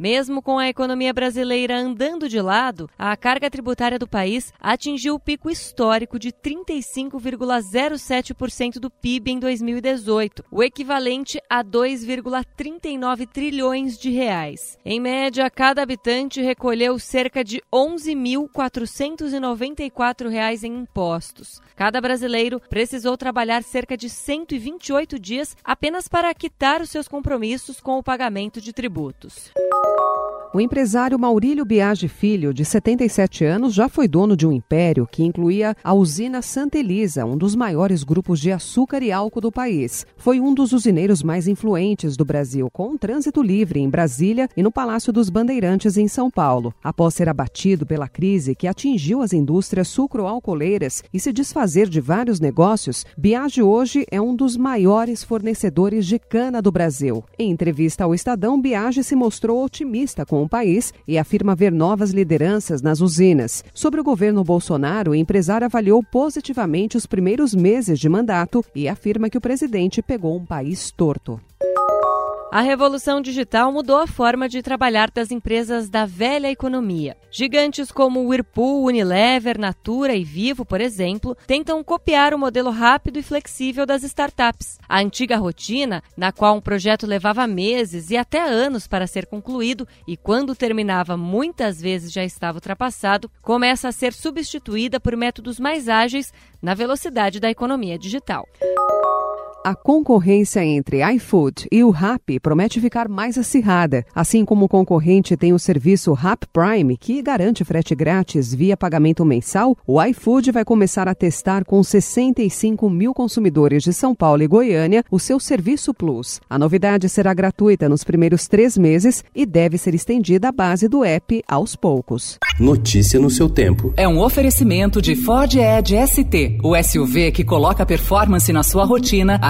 Mesmo com a economia brasileira andando de lado, a carga tributária do país atingiu o pico histórico de 35,07% do PIB em 2018, o equivalente a 2,39 trilhões de reais. Em média, cada habitante recolheu cerca de 11.494 reais em impostos. Cada brasileiro precisou trabalhar cerca de 128 dias apenas para quitar os seus compromissos com o pagamento de tributos. O empresário Maurílio Biagi Filho, de 77 anos, já foi dono de um império que incluía a usina Santa Elisa, um dos maiores grupos de açúcar e álcool do país. Foi um dos usineiros mais influentes do Brasil, com um trânsito livre em Brasília e no Palácio dos Bandeirantes, em São Paulo. Após ser abatido pela crise que atingiu as indústrias sucroalcooleiras e se desfazer de vários negócios, Biagi hoje é um dos maiores fornecedores de cana do Brasil. Em entrevista ao Estadão, Biagi se mostrou otimista com o país e afirma ver novas lideranças nas usinas. Sobre o governo Bolsonaro, o empresário avaliou positivamente os primeiros meses de mandato e afirma que o presidente pegou um país torto. A revolução digital mudou a forma de trabalhar das empresas da velha economia. Gigantes como Whirlpool, Unilever, Natura e Vivo, por exemplo, tentam copiar o modelo rápido e flexível das startups. A antiga rotina, na qual um projeto levava meses e até anos para ser concluído e quando terminava muitas vezes já estava ultrapassado, começa a ser substituída por métodos mais ágeis na velocidade da economia digital. A concorrência entre iFood e o Rappi promete ficar mais acirrada. Assim como o concorrente tem o serviço Rap Prime, que garante frete grátis via pagamento mensal, o iFood vai começar a testar com 65 mil consumidores de São Paulo e Goiânia o seu serviço Plus. A novidade será gratuita nos primeiros três meses e deve ser estendida à base do app aos poucos. Notícia no seu tempo. É um oferecimento de Ford Edge ST, o SUV que coloca performance na sua rotina